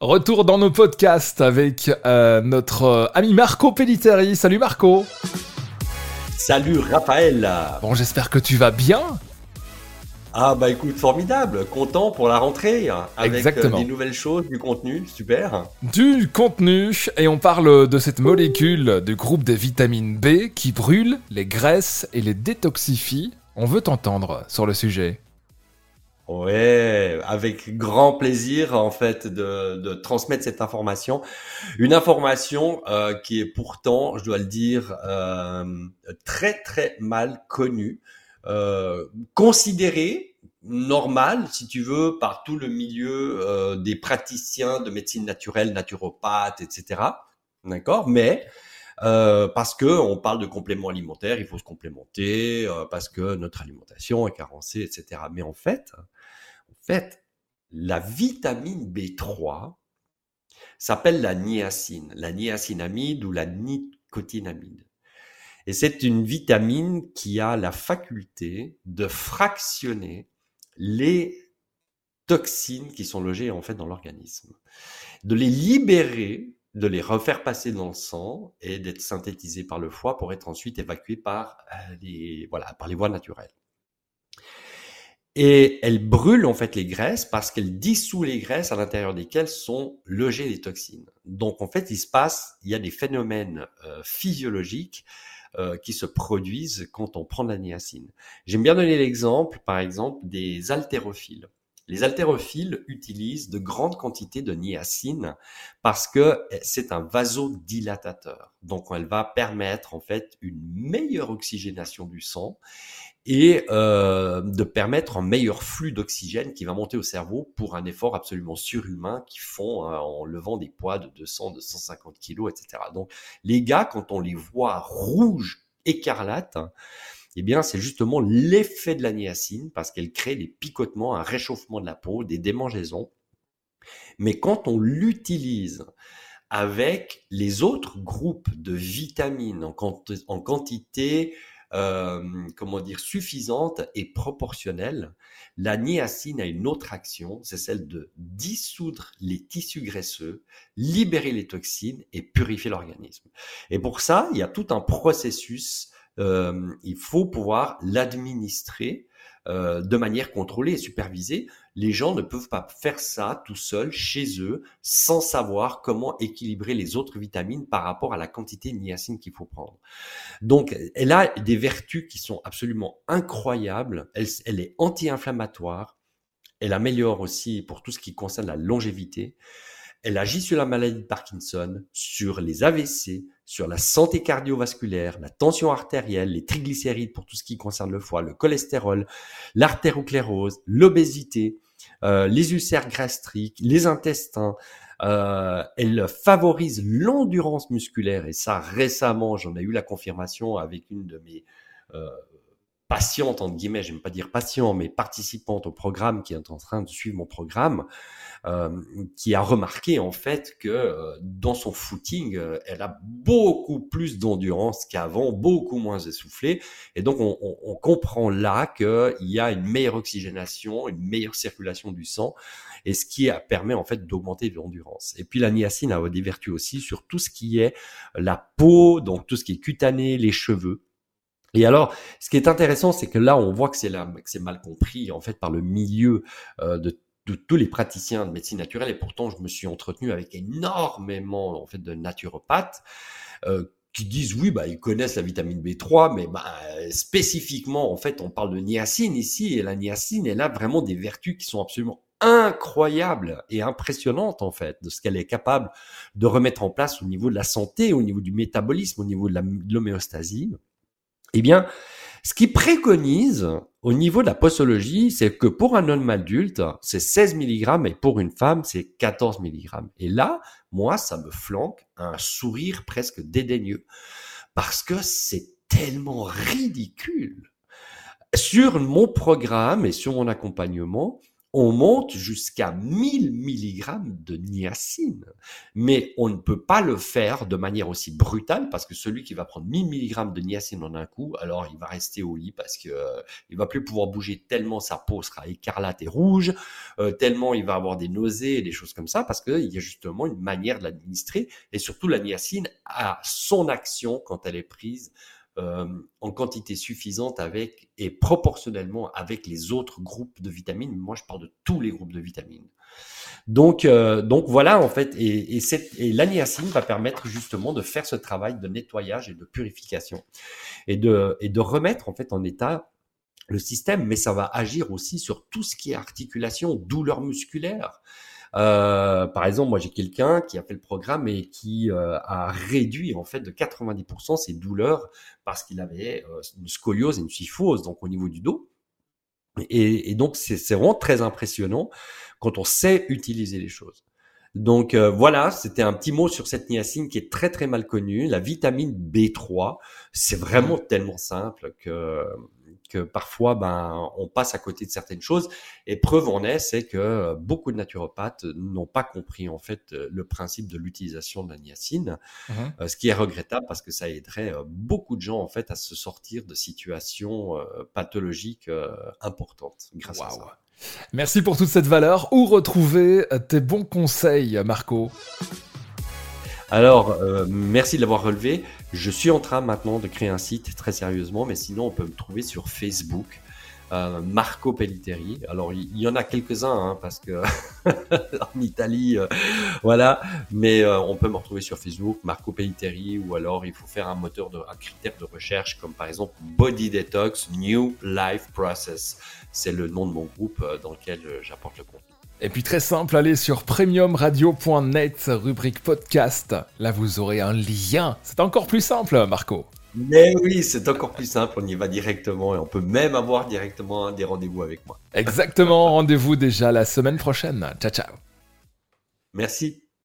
Retour dans nos podcasts avec euh, notre euh, ami Marco Pelliteri. Salut Marco Salut Raphaël Bon, j'espère que tu vas bien Ah bah écoute, formidable, content pour la rentrée, hein, avec euh, Exactement. des nouvelles choses, du contenu, super. Du contenu, et on parle de cette molécule du groupe des vitamines B qui brûle les graisses et les détoxifie. On veut t'entendre sur le sujet. Ouais, avec grand plaisir en fait de, de transmettre cette information, une information euh, qui est pourtant, je dois le dire, euh, très très mal connue, euh, considérée normale, si tu veux, par tout le milieu des praticiens de médecine naturelle, naturopathes, etc. D'accord, mais euh, parce que on parle de compléments alimentaires, il faut se complémenter, euh, parce que notre alimentation est carencée, etc. Mais en fait, en fait, la vitamine B3 s'appelle la niacine, la niacinamide ou la nicotinamide. Et c'est une vitamine qui a la faculté de fractionner les toxines qui sont logées en fait dans l'organisme, de les libérer, de les refaire passer dans le sang et d'être synthétisées par le foie pour être ensuite évacuées par euh, les voilà par les voies naturelles. Et elle brûle en fait les graisses parce qu'elle dissout les graisses à l'intérieur desquelles sont logées les toxines. Donc en fait, il se passe, il y a des phénomènes euh, physiologiques euh, qui se produisent quand on prend de la niacine. J'aime bien donner l'exemple, par exemple, des haltérophiles. Les haltérophiles utilisent de grandes quantités de niacine parce que c'est un vasodilatateur. Donc, elle va permettre en fait une meilleure oxygénation du sang et euh, de permettre un meilleur flux d'oxygène qui va monter au cerveau pour un effort absolument surhumain qu'ils font hein, en levant des poids de 200, 250 kilos, etc. Donc, les gars, quand on les voit rouges, écarlates, eh bien, c'est justement l'effet de la niacine parce qu'elle crée des picotements, un réchauffement de la peau, des démangeaisons. Mais quand on l'utilise avec les autres groupes de vitamines en, quantité, euh, comment dire, suffisante et proportionnelle, la niacine a une autre action, c'est celle de dissoudre les tissus graisseux, libérer les toxines et purifier l'organisme. Et pour ça, il y a tout un processus euh, il faut pouvoir l'administrer euh, de manière contrôlée et supervisée. Les gens ne peuvent pas faire ça tout seuls chez eux sans savoir comment équilibrer les autres vitamines par rapport à la quantité de niacine qu'il faut prendre. Donc, elle a des vertus qui sont absolument incroyables. Elle, elle est anti-inflammatoire. Elle améliore aussi pour tout ce qui concerne la longévité. Elle agit sur la maladie de Parkinson, sur les AVC, sur la santé cardiovasculaire, la tension artérielle, les triglycérides pour tout ce qui concerne le foie, le cholestérol, l'artéroclérose, l'obésité, euh, les ulcères gastriques, les intestins. Euh, elle favorise l'endurance musculaire et ça récemment, j'en ai eu la confirmation avec une de mes euh, patiente, entre guillemets, j'aime pas dire patient, mais participante au programme qui est en train de suivre mon programme, euh, qui a remarqué en fait que euh, dans son footing, euh, elle a beaucoup plus d'endurance qu'avant, beaucoup moins essoufflée, et donc on, on, on comprend là qu'il y a une meilleure oxygénation, une meilleure circulation du sang, et ce qui permet en fait d'augmenter l'endurance. Et puis la niacine a des vertus aussi sur tout ce qui est la peau, donc tout ce qui est cutané, les cheveux. Et alors, ce qui est intéressant, c'est que là, on voit que c'est mal compris en fait par le milieu euh, de, de, tous les praticiens de médecine naturelle. Et pourtant, je me suis entretenu avec énormément en fait de naturopathes euh, qui disent oui, bah ils connaissent la vitamine B3, mais bah, spécifiquement, en fait, on parle de niacine ici, et la niacine, elle a vraiment des vertus qui sont absolument incroyables et impressionnantes en fait de ce qu'elle est capable de remettre en place au niveau de la santé, au niveau du métabolisme, au niveau de l'homéostasie. Eh bien, ce qui préconise au niveau de la posologie, c'est que pour un homme adulte, c'est 16 mg et pour une femme, c'est 14 mg. Et là, moi, ça me flanque un sourire presque dédaigneux parce que c'est tellement ridicule. Sur mon programme et sur mon accompagnement, on monte jusqu'à 1000 mg de niacine. Mais on ne peut pas le faire de manière aussi brutale parce que celui qui va prendre 1000 mg de niacine en un coup, alors il va rester au lit parce que euh, il va plus pouvoir bouger tellement sa peau sera écarlate et rouge, euh, tellement il va avoir des nausées et des choses comme ça parce qu'il y a justement une manière de l'administrer et surtout la niacine a son action quand elle est prise euh, en quantité suffisante avec et proportionnellement avec les autres groupes de vitamines. Moi, je parle de tous les groupes de vitamines. Donc, euh, voilà en fait, et, et, va permettre justement de faire ce travail de nettoyage et de purification et de, et de remettre en fait en état le système, mais ça va agir aussi sur tout ce qui est articulation, douleur musculaire, euh, par exemple, moi j'ai quelqu'un qui a fait le programme et qui euh, a réduit en fait de 90% ses douleurs parce qu'il avait euh, une scoliose et une syphose donc au niveau du dos. Et, et donc c'est vraiment très impressionnant quand on sait utiliser les choses. Donc voilà, c'était un petit mot sur cette niacine qui est très très mal connue. La vitamine B3, c'est vraiment tellement simple que que parfois ben on passe à côté de certaines choses et preuve en est c'est que beaucoup de naturopathes n'ont pas compris en fait le principe de l'utilisation de la niacine mmh euh, ce qui est regrettable parce que ça aiderait euh, beaucoup de gens en fait à se sortir de situations euh, pathologiques importantes grâce à ça. Merci pour toute cette valeur. Où retrouver tes bons conseils, Marco? Alors, euh, merci de l'avoir relevé. Je suis en train maintenant de créer un site très sérieusement, mais sinon on peut me trouver sur Facebook. Euh, Marco Pelliteri. Alors il y, en a quelques-uns hein, parce que en Italie, euh, voilà. Mais on peut me retrouver sur Facebook, Marco Pelliteri, ou alors il faut faire un moteur de un critère de recherche comme par exemple Body Detox New Life Process. C'est le nom de mon groupe dans lequel j'apporte le contenu. Et puis très simple, allez sur premiumradio.net, rubrique podcast. Là, vous aurez un lien. C'est encore plus simple, Marco. Mais oui, c'est encore plus simple, on y va directement et on peut même avoir directement des rendez-vous avec moi. Exactement, rendez-vous déjà la semaine prochaine. Ciao, ciao. Merci.